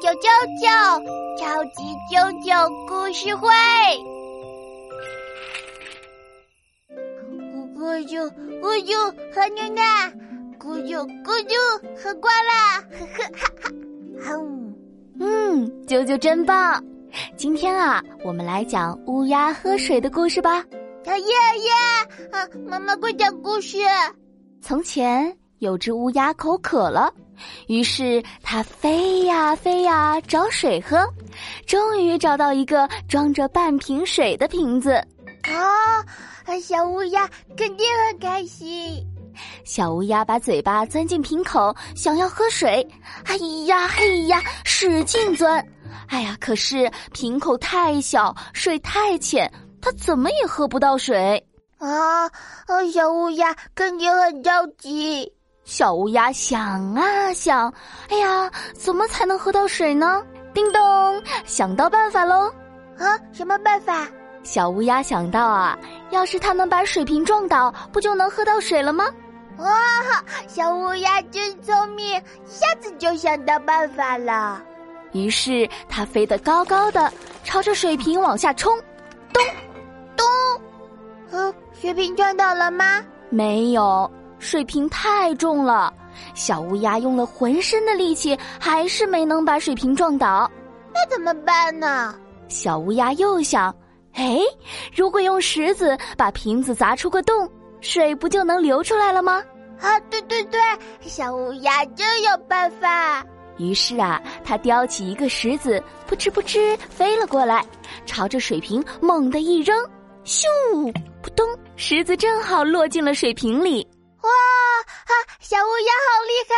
啾啾啾，超级啾啾故事会。咕啾咕啾喝牛奶，咕啾咕啾喝光了，呵呵哈哈，嗯，啾啾真棒。今天啊，我们来讲乌鸦喝水的故事吧。爷爷，啊，妈妈快讲故事。从前有只乌鸦口渴了。于是它飞呀飞呀找水喝，终于找到一个装着半瓶水的瓶子。啊，小乌鸦肯定很开心。小乌鸦把嘴巴钻进瓶口，想要喝水。哎呀嘿呀，使劲钻！哎呀，可是瓶口太小，水太浅，它怎么也喝不到水。啊，小乌鸦肯定很着急。小乌鸦想啊想，哎呀，怎么才能喝到水呢？叮咚，想到办法喽！啊，什么办法？小乌鸦想到啊，要是它能把水瓶撞倒，不就能喝到水了吗？哇，小乌鸦真聪明，一下子就想到办法了。于是它飞得高高的，朝着水瓶往下冲，咚，咚，嗯，水瓶撞倒了吗？没有。水瓶太重了，小乌鸦用了浑身的力气，还是没能把水瓶撞倒。那怎么办呢？小乌鸦又想：哎，如果用石子把瓶子砸出个洞，水不就能流出来了吗？啊，对对对，小乌鸦真有办法。于是啊，它叼起一个石子，扑哧扑哧飞了过来，朝着水瓶猛地一扔，咻，扑通，石子正好落进了水瓶里。哇哈！小乌鸦好厉害！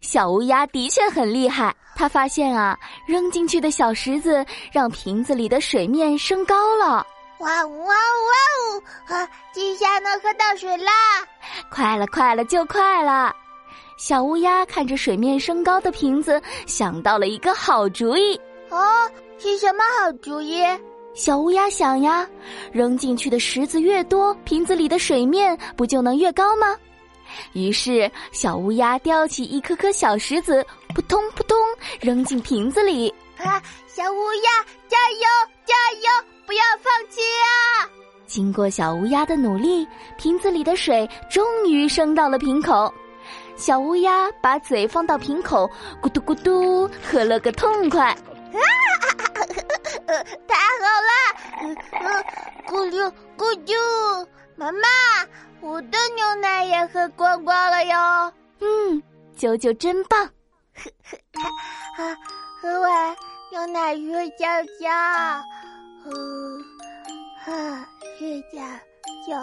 小乌鸦的确很厉害。它发现啊，扔进去的小石子让瓶子里的水面升高了。哇哇哇哦！啊，这下能喝到水啦！快了，快了，就快了！小乌鸦看着水面升高的瓶子，想到了一个好主意。哦，是什么好主意？小乌鸦想呀，扔进去的石子越多，瓶子里的水面不就能越高吗？于是，小乌鸦叼起一颗颗小石子，扑通扑通扔进瓶子里。啊，小乌鸦，加油加油，不要放弃啊！经过小乌鸦的努力，瓶子里的水终于升到了瓶口。小乌鸦把嘴放到瓶口，咕嘟咕嘟喝了个痛快。啊，太好了！咕噜咕嘟，妈妈。我的牛奶也喝光光了哟。嗯，九九真棒。呵呵，啊，喝完牛奶睡觉觉。嗯，啊，睡觉觉。